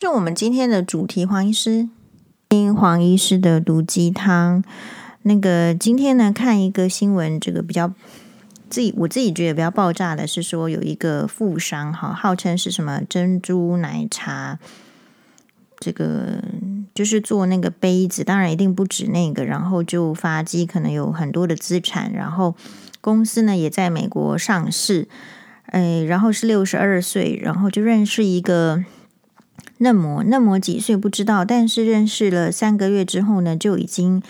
就我们今天的主题，黄医师听黄医师的毒鸡汤。那个今天呢，看一个新闻，这个比较自己我自己觉得比较爆炸的是说，有一个富商哈，号称是什么珍珠奶茶，这个就是做那个杯子，当然一定不止那个，然后就发迹，可能有很多的资产，然后公司呢也在美国上市，哎，然后是六十二岁，然后就认识一个。嫩模，嫩模几岁不知道，但是认识了三个月之后呢，就已经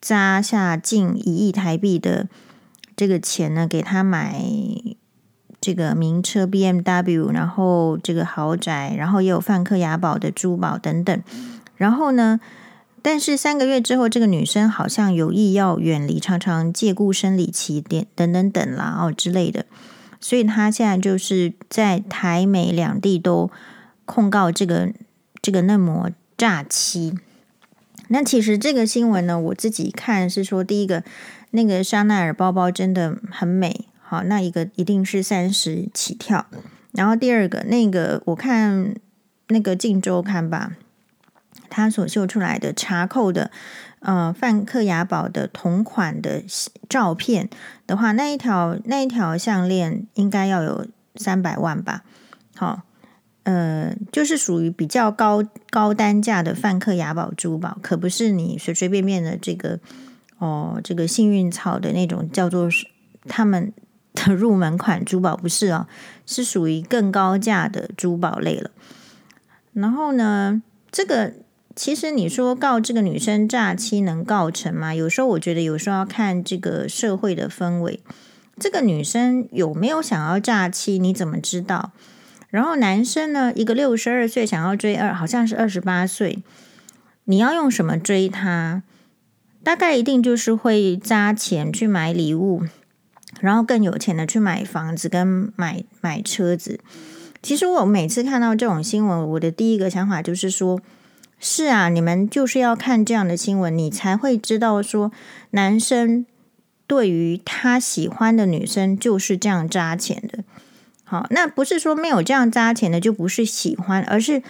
砸下近一亿台币的这个钱呢，给他买这个名车 BMW，然后这个豪宅，然后也有梵克雅宝的珠宝等等。然后呢，但是三个月之后，这个女生好像有意要远离，常常借故生理期点等等等啦哦之类的，所以她现在就是在台美两地都。控告这个这个嫩模诈欺，那其实这个新闻呢，我自己看是说，第一个那个香奈儿包包真的很美，好，那一个一定是三十起跳。然后第二个那个我看那个《镜周刊》吧，他所秀出来的查扣的呃梵克雅宝的同款的照片的话，那一条那一条项链应该要有三百万吧，好。呃，就是属于比较高高单价的梵克雅宝珠宝，可不是你随随便便的这个哦，这个幸运草的那种叫做他们的 入门款珠宝，不是哦，是属于更高价的珠宝类了。然后呢，这个其实你说告这个女生诈欺能告成吗？有时候我觉得有时候要看这个社会的氛围，这个女生有没有想要诈欺，你怎么知道？然后男生呢，一个六十二岁想要追二，好像是二十八岁，你要用什么追他？大概一定就是会砸钱去买礼物，然后更有钱的去买房子跟买买车子。其实我每次看到这种新闻，我的第一个想法就是说，是啊，你们就是要看这样的新闻，你才会知道说，男生对于他喜欢的女生就是这样砸钱的。好，那不是说没有这样砸钱的就不是喜欢，而是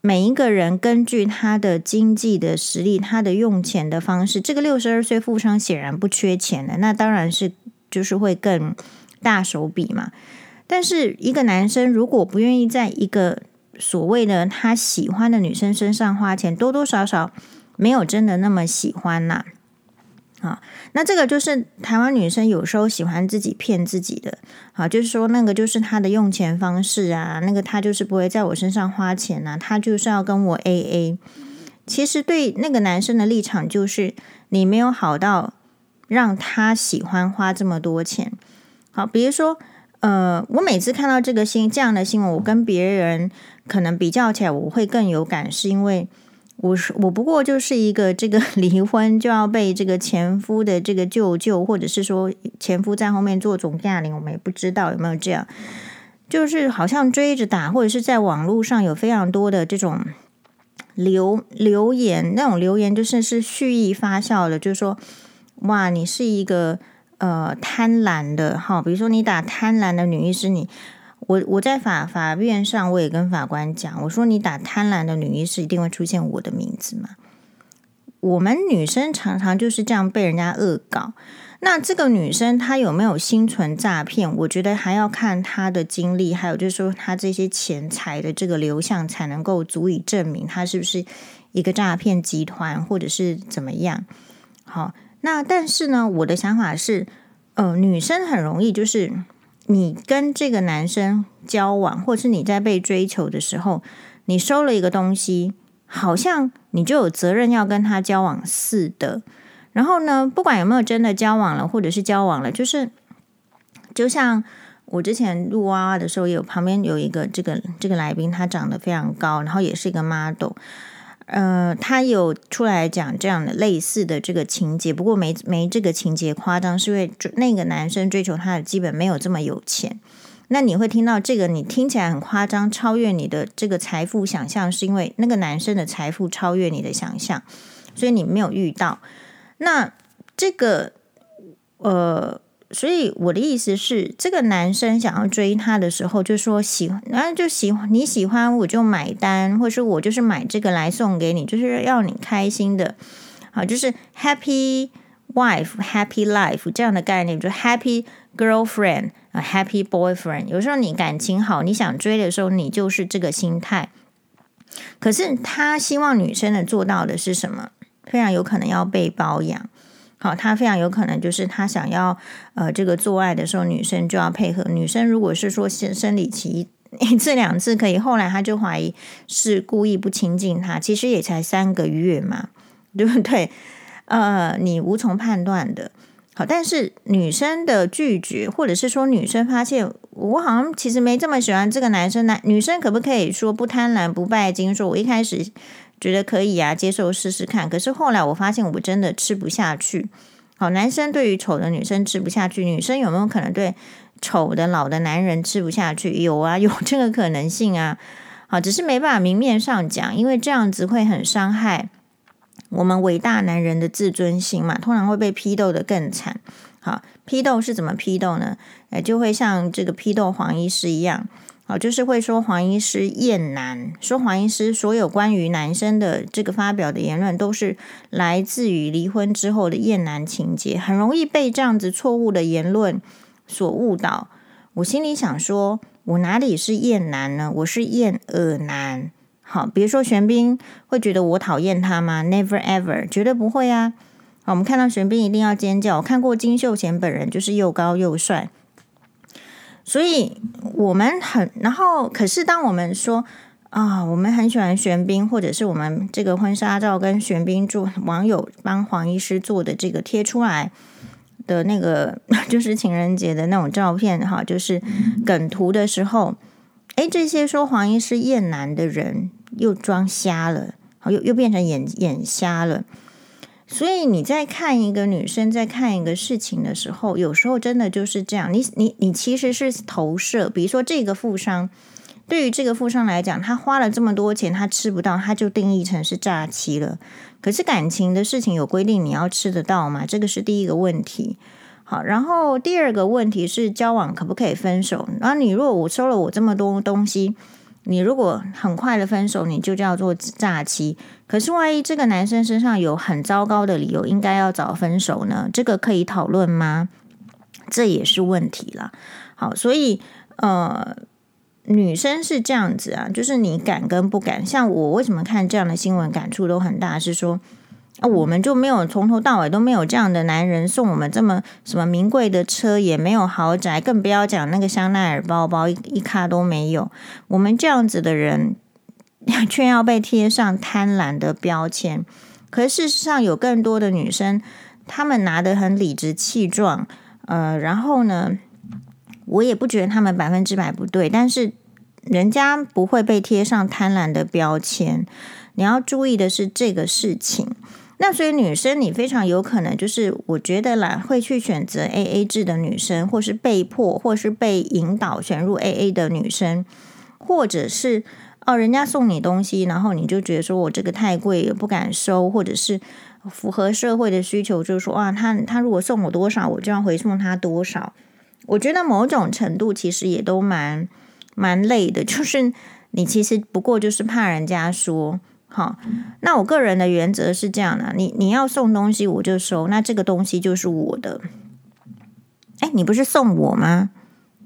每一个人根据他的经济的实力，他的用钱的方式。这个六十二岁富商显然不缺钱的，那当然是就是会更大手笔嘛。但是一个男生如果不愿意在一个所谓的他喜欢的女生身上花钱，多多少少没有真的那么喜欢呐。啊那这个就是台湾女生有时候喜欢自己骗自己的，啊，就是说那个就是她的用钱方式啊，那个她就是不会在我身上花钱呐，她就是要跟我 AA。其实对那个男生的立场就是你没有好到让他喜欢花这么多钱。好，比如说，呃，我每次看到这个新这样的新闻，我跟别人可能比较起来，我会更有感，是因为。我是我不过就是一个这个 离婚就要被这个前夫的这个舅舅，或者是说前夫在后面做总驾龄，我们也不知道有没有这样，就是好像追着打，或者是在网络上有非常多的这种留留言，那种留言就是是蓄意发酵的，就是说哇，你是一个呃贪婪的哈，比如说你打贪婪的女医师，你。我我在法法院上，我也跟法官讲，我说你打贪婪的女医师，一定会出现我的名字嘛。我们女生常常就是这样被人家恶搞。那这个女生她有没有心存诈骗？我觉得还要看她的经历，还有就是说她这些钱财的这个流向，才能够足以证明她是不是一个诈骗集团，或者是怎么样。好，那但是呢，我的想法是，呃，女生很容易就是。你跟这个男生交往，或是你在被追求的时候，你收了一个东西，好像你就有责任要跟他交往似的。然后呢，不管有没有真的交往了，或者是交往了，就是就像我之前录娃娃的时候，有旁边有一个这个这个来宾，他长得非常高，然后也是一个 model。呃，他有出来讲这样的类似的这个情节，不过没没这个情节夸张，是因为那个男生追求他的基本没有这么有钱。那你会听到这个，你听起来很夸张，超越你的这个财富想象，是因为那个男生的财富超越你的想象，所以你没有遇到。那这个呃，所以我的意思是，这个男生想要追她的时候，就说喜欢，然后就喜欢你喜欢我就买单，或者是我就是买这个来送给你，就是要你开心的，好，就是 happy wife happy life 这样的概念，就 happy girlfriend 啊 happy boyfriend。有时候你感情好，你想追的时候，你就是这个心态。可是他希望女生能做到的是什么？非常有可能要被包养。好，他非常有可能就是他想要呃，这个做爱的时候，女生就要配合。女生如果是说生生理期 一次两次可以，后来他就怀疑是故意不亲近他。其实也才三个月嘛，对不对？呃，你无从判断的。好，但是女生的拒绝，或者是说女生发现我好像其实没这么喜欢这个男生，男女生可不可以说不贪婪不拜金？说我一开始。觉得可以啊，接受试试看。可是后来我发现我真的吃不下去。好，男生对于丑的女生吃不下去，女生有没有可能对丑的老的男人吃不下去？有啊，有这个可能性啊。好，只是没办法明面上讲，因为这样子会很伤害我们伟大男人的自尊心嘛，通常会被批斗得更惨。好，批斗是怎么批斗呢？呃，就会像这个批斗黄医师一样。哦，就是会说黄医师厌男，说黄医师所有关于男生的这个发表的言论，都是来自于离婚之后的厌男情节，很容易被这样子错误的言论所误导。我心里想说，我哪里是厌男呢？我是厌恶男。好，比如说玄彬会觉得我讨厌他吗？Never ever，绝对不会啊。好，我们看到玄彬一定要尖叫。我看过金秀贤本人，就是又高又帅。所以我们很，然后可是当我们说啊，我们很喜欢玄彬，或者是我们这个婚纱照跟玄彬做网友帮黄医师做的这个贴出来的那个，就是情人节的那种照片哈，就是梗图的时候，哎，这些说黄医师厌男的人又装瞎了，好，又又变成眼眼瞎了。所以你在看一个女生在看一个事情的时候，有时候真的就是这样。你你你其实是投射，比如说这个富商，对于这个富商来讲，他花了这么多钱，他吃不到，他就定义成是诈欺了。可是感情的事情有规定，你要吃得到吗？这个是第一个问题。好，然后第二个问题是交往可不可以分手？然后你如果我收了我这么多东西。你如果很快的分手，你就叫做诈欺。可是万一这个男生身上有很糟糕的理由，应该要早分手呢？这个可以讨论吗？这也是问题了。好，所以呃，女生是这样子啊，就是你敢跟不敢。像我为什么看这样的新闻感触都很大，是说。啊，我们就没有从头到尾都没有这样的男人送我们这么什么名贵的车，也没有豪宅，更不要讲那个香奈儿包包一一卡都没有。我们这样子的人，却要被贴上贪婪的标签。可是事实上，有更多的女生，她们拿得很理直气壮。呃，然后呢，我也不觉得她们百分之百不对，但是人家不会被贴上贪婪的标签。你要注意的是这个事情。那所以女生，你非常有可能就是，我觉得啦，会去选择 AA 制的女生，或是被迫，或是被引导选入 AA 的女生，或者是哦，人家送你东西，然后你就觉得说我这个太贵，也不敢收，或者是符合社会的需求，就是说啊，他他如果送我多少，我就要回送他多少。我觉得某种程度其实也都蛮蛮累的，就是你其实不过就是怕人家说。好，那我个人的原则是这样的：你你要送东西，我就收，那这个东西就是我的。哎，你不是送我吗？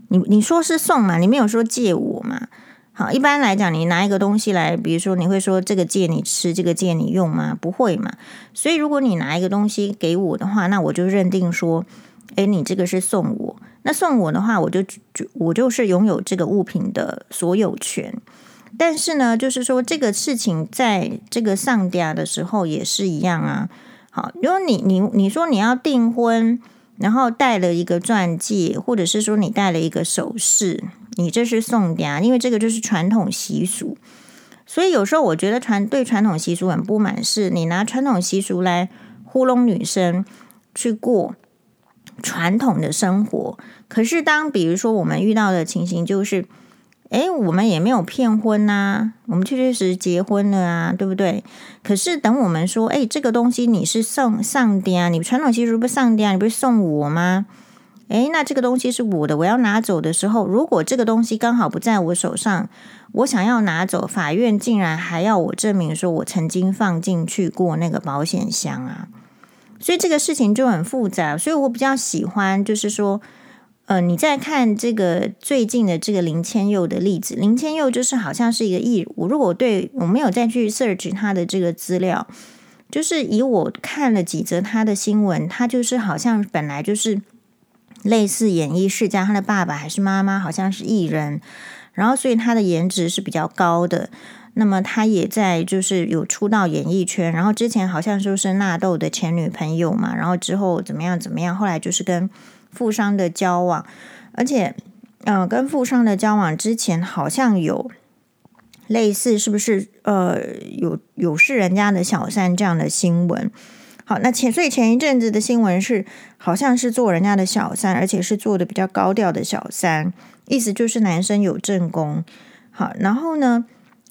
你你说是送嘛？你没有说借我嘛？好，一般来讲，你拿一个东西来，比如说你会说这个借你吃，这个借你用吗？不会嘛。所以如果你拿一个东西给我的话，那我就认定说，哎，你这个是送我。那送我的话，我就就我就是拥有这个物品的所有权。但是呢，就是说这个事情在这个上嗲的时候也是一样啊。好，如果你你你说你要订婚，然后戴了一个钻戒，或者是说你戴了一个首饰，你这是送嗲，因为这个就是传统习俗。所以有时候我觉得传对传统习俗很不满，是你拿传统习俗来糊弄女生去过传统的生活。可是当比如说我们遇到的情形就是。诶，我们也没有骗婚呐、啊，我们确确实实结婚了啊，对不对？可是等我们说，诶，这个东西你是送上帝啊，你传统习俗不上帝啊，你不是送我吗？诶，诶，那这个东西是我的，我要拿走的时候，如果这个东西刚好不在我手上，我想要拿走，法院竟然还要我证明说我曾经放进去过那个保险箱啊，所以这个事情就很复杂。所以我比较喜欢，就是说，呃，你再看这个最近的这个林千佑的例子，林千佑就是好像是一个艺，我如果对我没有再去 search 他的这个资料。就是以我看了几则他的新闻，他就是好像本来就是类似演艺世家，他的爸爸还是妈妈好像是艺人，然后所以他的颜值是比较高的。那么他也在就是有出道演艺圈，然后之前好像就是纳豆的前女朋友嘛，然后之后怎么样怎么样，后来就是跟富商的交往，而且嗯、跟富商的交往之前好像有。类似是不是呃有有是人家的小三这样的新闻？好，那前所以前一阵子的新闻是好像是做人家的小三，而且是做的比较高调的小三，意思就是男生有正宫。好，然后呢，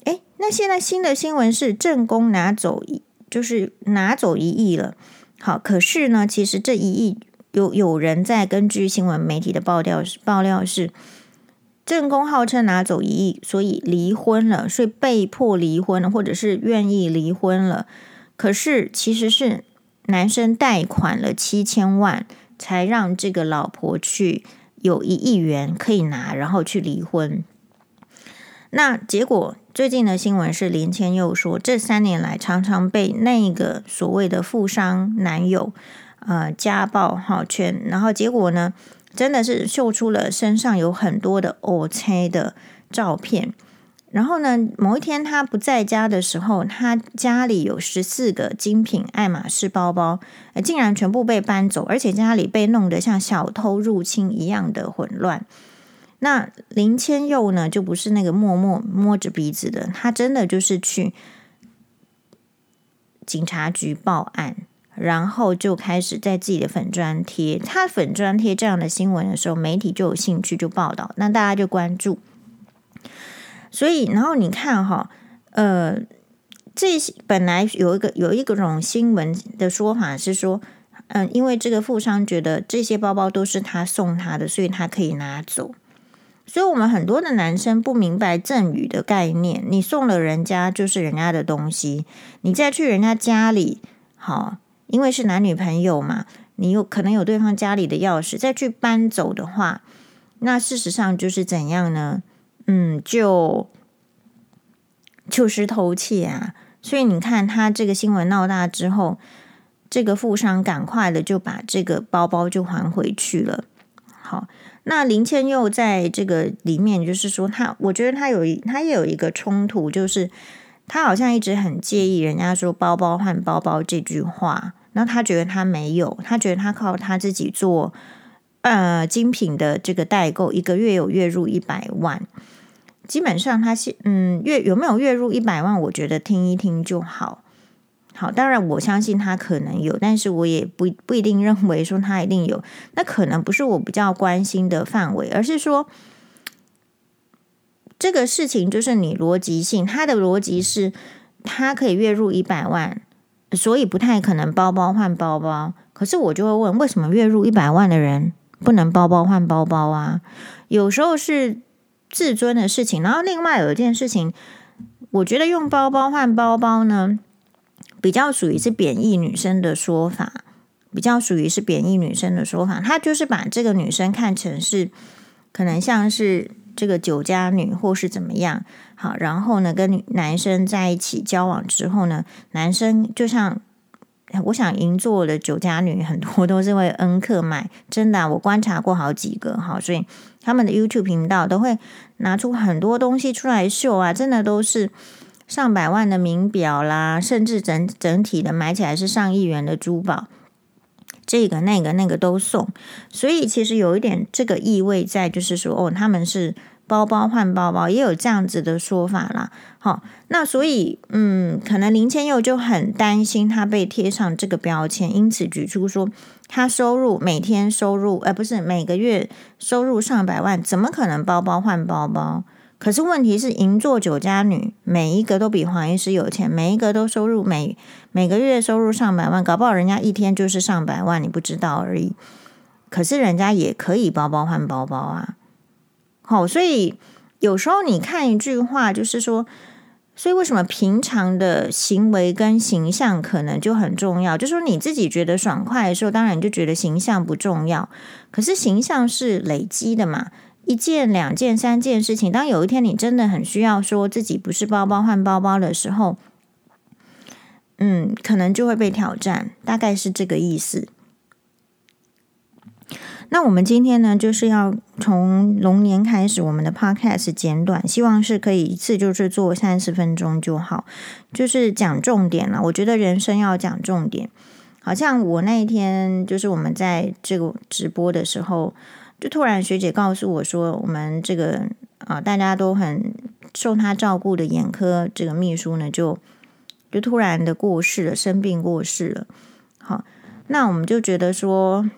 诶，那现在新的新闻是正宫拿走就是拿走一亿了。好，可是呢，其实这一亿有有人在根据新闻媒体的爆料爆料是。正宫号称拿走一亿，所以离婚了，所以被迫离婚，或者是愿意离婚了。可是其实是男生贷款了七千万，才让这个老婆去有一亿元可以拿，然后去离婚。那结果最近的新闻是林千佑说，这三年来常常被那个所谓的富商男友呃家暴哈圈，然后结果呢？真的是秀出了身上有很多的乌青的照片，然后呢，某一天他不在家的时候，他家里有十四个精品爱马仕包包，竟然全部被搬走，而且家里被弄得像小偷入侵一样的混乱。那林千佑呢，就不是那个默默摸着鼻子的，他真的就是去警察局报案。然后就开始在自己的粉专贴，他粉专贴这样的新闻的时候，媒体就有兴趣就报道，那大家就关注。所以，然后你看哈，呃，这些本来有一个有一个种新闻的说法是说，嗯、因为这个富商觉得这些包包都是他送他的，所以他可以拿走。所以我们很多的男生不明白赠与的概念，你送了人家就是人家的东西，你再去人家家里，好。因为是男女朋友嘛，你有可能有对方家里的钥匙，再去搬走的话，那事实上就是怎样呢？嗯，就就是偷窃啊！所以你看，他这个新闻闹大之后，这个富商赶快的就把这个包包就还回去了。好，那林千佑在这个里面，就是说他，我觉得他有，他也有一个冲突，就是。他好像一直很介意人家说“包包换包包”这句话，那他觉得他没有，他觉得他靠他自己做呃精品的这个代购，一个月有月入一百万。基本上他是嗯月有没有月入一百万，我觉得听一听就好。好，当然我相信他可能有，但是我也不不一定认为说他一定有。那可能不是我比较关心的范围，而是说。这个事情就是你逻辑性，他的逻辑是，他可以月入一百万，所以不太可能包包换包包。可是我就会问，为什么月入一百万的人不能包包换包包啊？有时候是自尊的事情。然后另外有一件事情，我觉得用包包换包包呢，比较属于是贬义女生的说法，比较属于是贬义女生的说法。他就是把这个女生看成是可能像是。这个酒家女或是怎么样好，然后呢，跟男生在一起交往之后呢，男生就像我想银座的酒家女很多都是会恩客买，真的，我观察过好几个哈，所以他们的 YouTube 频道都会拿出很多东西出来秀啊，真的都是上百万的名表啦，甚至整整体的买起来是上亿元的珠宝。这个、那个、那个都送，所以其实有一点这个意味在，就是说，哦，他们是包包换包包，也有这样子的说法啦。好，那所以，嗯，可能林千佑就很担心他被贴上这个标签，因此举出说，他收入每天收入，呃，不是每个月收入上百万，怎么可能包包换包包？可是问题是，银座酒家女每一个都比黄医师有钱，每一个都收入每每个月收入上百万，搞不好人家一天就是上百万，你不知道而已。可是人家也可以包包换包包啊。好，所以有时候你看一句话，就是说，所以为什么平常的行为跟形象可能就很重要？就是说你自己觉得爽快的时候，当然就觉得形象不重要。可是形象是累积的嘛，一件、两件、三件事情，当有一天你真的很需要说自己不是包包换包包的时候，嗯，可能就会被挑战，大概是这个意思。那我们今天呢，就是要从龙年开始，我们的 podcast 简短，希望是可以一次就是做三十分钟就好，就是讲重点了。我觉得人生要讲重点，好像我那一天就是我们在这个直播的时候，就突然学姐告诉我说，我们这个啊大家都很受他照顾的眼科这个秘书呢，就就突然的过世了，生病过世了。好，那我们就觉得说。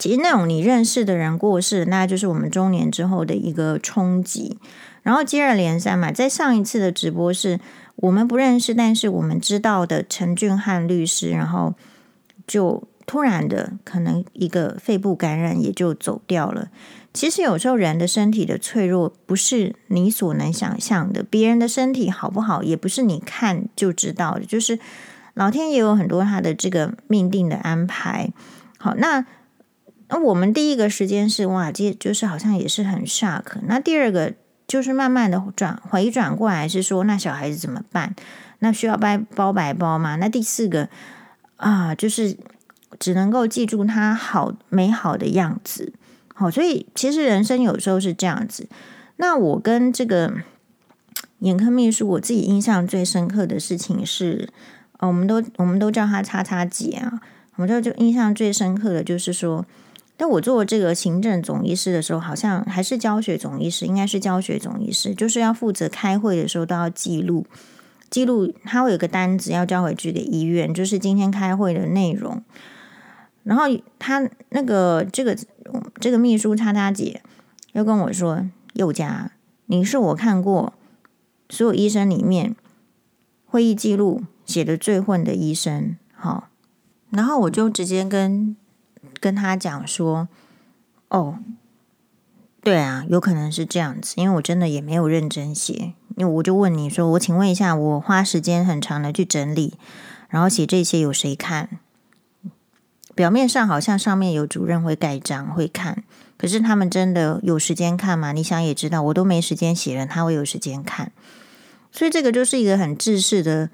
其实那种你认识的人过世，那就是我们中年之后的一个冲击，然后接二连三嘛。在上一次的直播是我们不认识，但是我们知道的陈俊翰律师，然后就突然的可能一个肺部感染也就走掉了。其实有时候人的身体的脆弱不是你所能想象的，别人的身体好不好也不是你看就知道的，就是老天也有很多他的这个命定的安排。好，那。那我们第一个时间是哇，这就是好像也是很 shock。那第二个就是慢慢的转回转过来，是说那小孩子怎么办？那需要包包白包吗？那第四个啊，就是只能够记住他好美好的样子。好，所以其实人生有时候是这样子。那我跟这个眼科秘书，我自己印象最深刻的事情是，我们都我们都叫他叉叉姐啊。我们就就印象最深刻的就是说。但我做这个行政总医师的时候，好像还是教学总医师，应该是教学总医师，就是要负责开会的时候都要记录，记录他会有个单子要交回去给医院，就是今天开会的内容。然后他那个这个这个秘书叉叉姐又跟我说：“宥嘉，你是我看过所有医生里面会议记录写的最混的医生。”好，然后我就直接跟。跟他讲说，哦，对啊，有可能是这样子，因为我真的也没有认真写，因为我就问你说，我请问一下，我花时间很长的去整理，然后写这些有谁看？表面上好像上面有主任会盖章会看，可是他们真的有时间看吗？你想也知道，我都没时间写了，他会有时间看，所以这个就是一个很制式的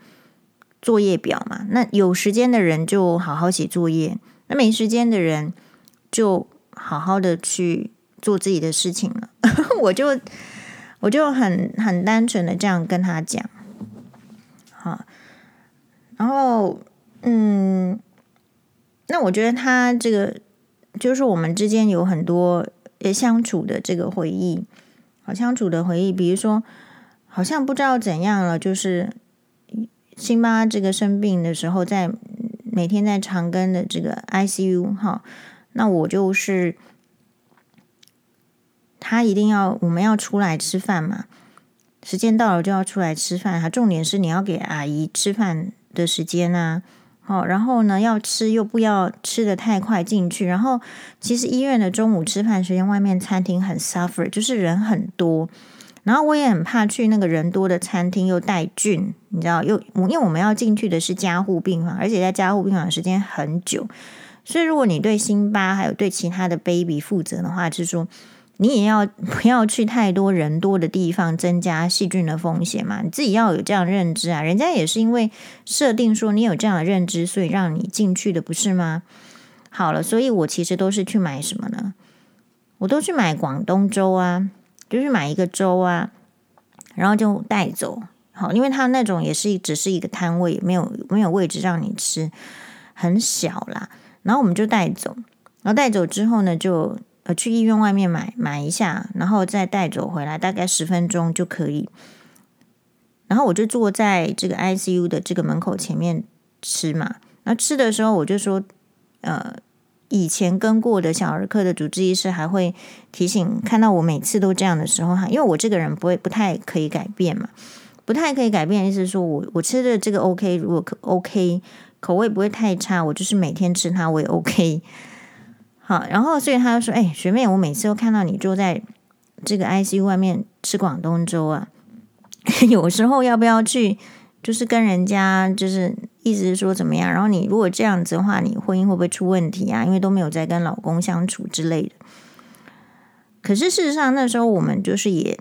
作业表嘛。那有时间的人就好好写作业。那没时间的人就好好的去做自己的事情了。我就我就很很单纯的这样跟他讲，好，然后嗯，那我觉得他这个就是我们之间有很多呃相处的这个回忆，好相处的回忆，比如说好像不知道怎样了，就是辛巴这个生病的时候在。每天在长庚的这个 ICU 哈，那我就是他一定要我们要出来吃饭嘛，时间到了就要出来吃饭哈。重点是你要给阿姨吃饭的时间啊，好，然后呢要吃又不要吃得太快进去。然后其实医院的中午吃饭时间，外面餐厅很 suffer，就是人很多。然后我也很怕去那个人多的餐厅又带菌，你知道，又因为我们要进去的是加护病房，而且在加护病房时间很久，所以如果你对辛巴还有对其他的 baby 负责的话，就是说你也要 不要去太多人多的地方，增加细菌的风险嘛？你自己要有这样认知啊！人家也是因为设定说你有这样的认知，所以让你进去的，不是吗？好了，所以我其实都是去买什么呢？我都去买广东粥啊。就是买一个粥啊，然后就带走，好，因为他那种也是只是一个摊位，没有没有位置让你吃，很小啦。然后我们就带走，然后带走之后呢，就呃去医院外面买买一下，然后再带走回来，大概十分钟就可以。然后我就坐在这个 ICU 的这个门口前面吃嘛。那吃的时候我就说，呃。以前跟过的小儿科的主治医师还会提醒，看到我每次都这样的时候哈，因为我这个人不会不太可以改变嘛，不太可以改变，意思是说我我吃的这个 OK，如果 OK 口味不会太差，我就是每天吃它我也 OK。好，然后所以他就说：“哎，学妹，我每次都看到你坐在这个 ICU 外面吃广东粥啊，有时候要不要去？就是跟人家就是意思是说怎么样？然后你如果这样子的话，你婚姻会不会出问题啊？因为都没有在跟老公相处之类的。可是事实上那时候我们就是也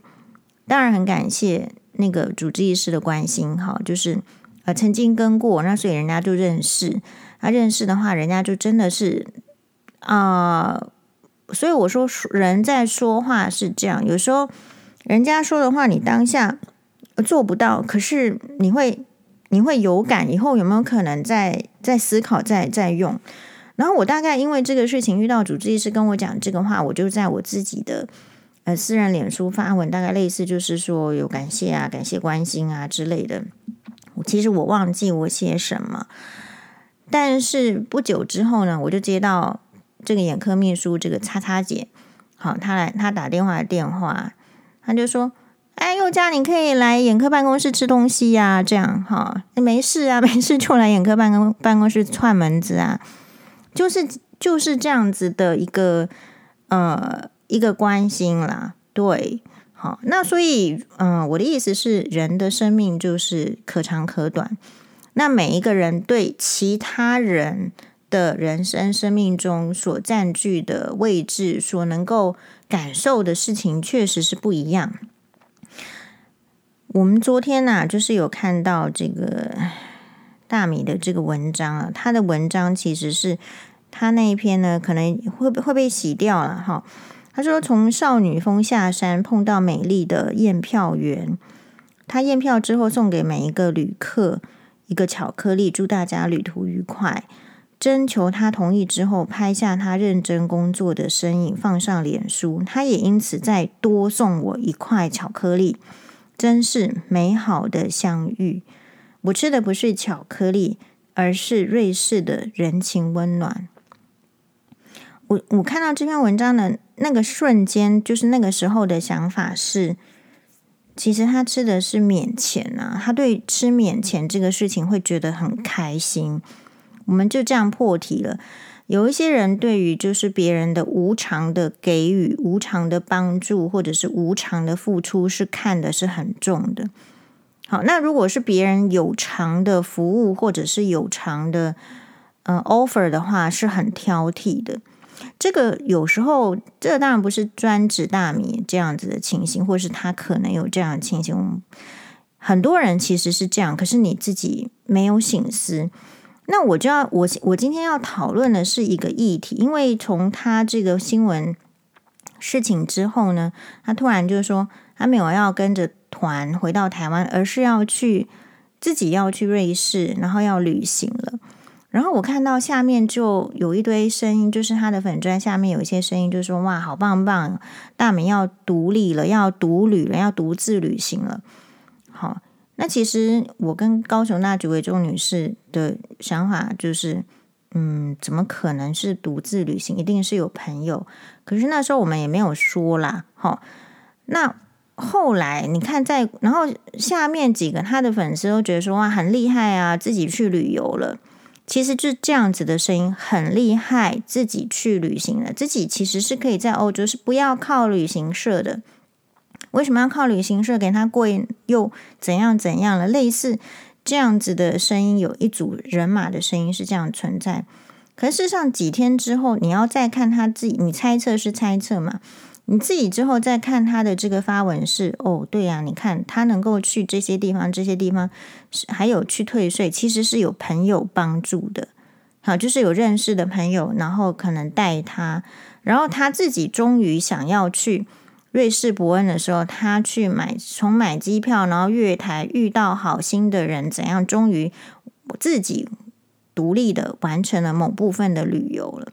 当然很感谢那个主治医师的关心，哈，就是呃曾经跟过，那所以人家就认识。他认识的话，人家就真的是。”啊、所以我说，人在说话是这样，有时候人家说的话，你当下做不到，可是你会你会有感，以后有没有可能再再思考，再再用？然后我大概因为这个事情遇到主治医师跟我讲这个话，我就在我自己的呃私人脸书发文，大概类似就是说有感谢啊，感谢关心啊之类的。其实我忘记我写什么，但是不久之后呢，我就接到。这个眼科秘书，这个叉叉姐，好，她来，她打电话的电话，她就说：“哎，宥嘉，你可以来眼科办公室吃东西呀，这样哈，没事啊，没事就来眼科办公办公室串门子啊，就是就是这样子的一个呃一个关心啦，对，好，那所以嗯、我的意思是，人的生命就是可长可短，那每一个人对其他人。的人生生命中所占据的位置，所能够感受的事情，确实是不一样。我们昨天呢、啊，就是有看到这个 大米的这个文章啊，他的文章其实是他那一篇呢，可能会会被洗掉了哈。他说，从少女峰下山碰到美丽的验票员，他验票之后送给每一个旅客一个巧克力，祝大家旅途愉快。征求他同意之后，拍下他认真工作的身影，放上脸书。他也因此再多送我一块巧克力，真是美好的相遇。我吃的不是巧克力，而是瑞士的人情温暖。我我看到这篇文章的那个瞬间，就是那个时候的想法是，其实他吃的是免钱啊，他对吃免钱这个事情会觉得很开心。我们就这样破题了。有一些人对于就是别人的无偿的给予、无偿的帮助，或者是无偿的付出，是看的是很重的。好，那如果是别人有偿的服务，或者是有偿的呃 offer 的话，是很挑剔的。这个有时候，这当然不是专指大米这样子的情形，或是他可能有这样的情形。很多人其实是这样，可是你自己没有醒思。那我就要我我今天要讨论的是一个议题，因为从他这个新闻事情之后呢，他突然就说他没有要跟着团回到台湾，而是要去自己要去瑞士，然后要旅行了。然后我看到下面就有一堆声音，就是他的粉砖下面有一些声音，就说哇，好棒棒，大美要独立了，要独旅了，要独自旅行了，那其实我跟高雄那几位钟女士的想法就是，嗯，怎么可能是独自旅行？一定是有朋友。可是那时候我们也没有说啦，齁。那后来你看在，然后下面几个他的粉丝都觉得说哇，很厉害啊，自己去旅游了。其实就这样子的声音，很厉害，自己去旅行了，自己其实是可以在欧洲，是不要靠旅行社的。为什么要靠旅行社给他贵？又怎样怎样了？类似这样子的声音，有一组人马的声音是这样存在。可是事实上，几天之后，你要再看他自己，你猜测是猜测嘛？你自己之后再看他的这个发文是哦，对呀，你看他能够去这些地方，这些地方是还有去退税，其实是有朋友帮助的。好，就是有认识的朋友，然后可能带他，然后他自己终于想要去。瑞士伯恩的时候，他去买，从买机票，然后月台遇到好心的人，怎样，终于自己独立的完成了某部分的旅游了。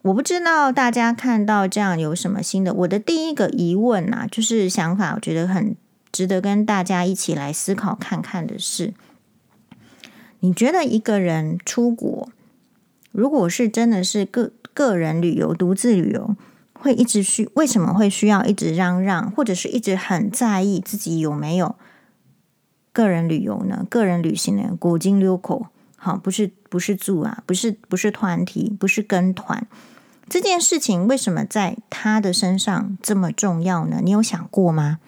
我不知道大家看到这样有什么新的？我的第一个疑问啊，就是想法，我觉得很值得跟大家一起来思考看看的是，你觉得一个人出国，如果是真的是个个人旅游，独自旅游？会一直需为什么会需要一直嚷嚷，或者是一直很在意自己有没有个人旅游呢？个人旅行呢？古今六口好，不是不是住啊，不是不是团体，不是跟团，这件事情为什么在他的身上这么重要呢？你有想过吗？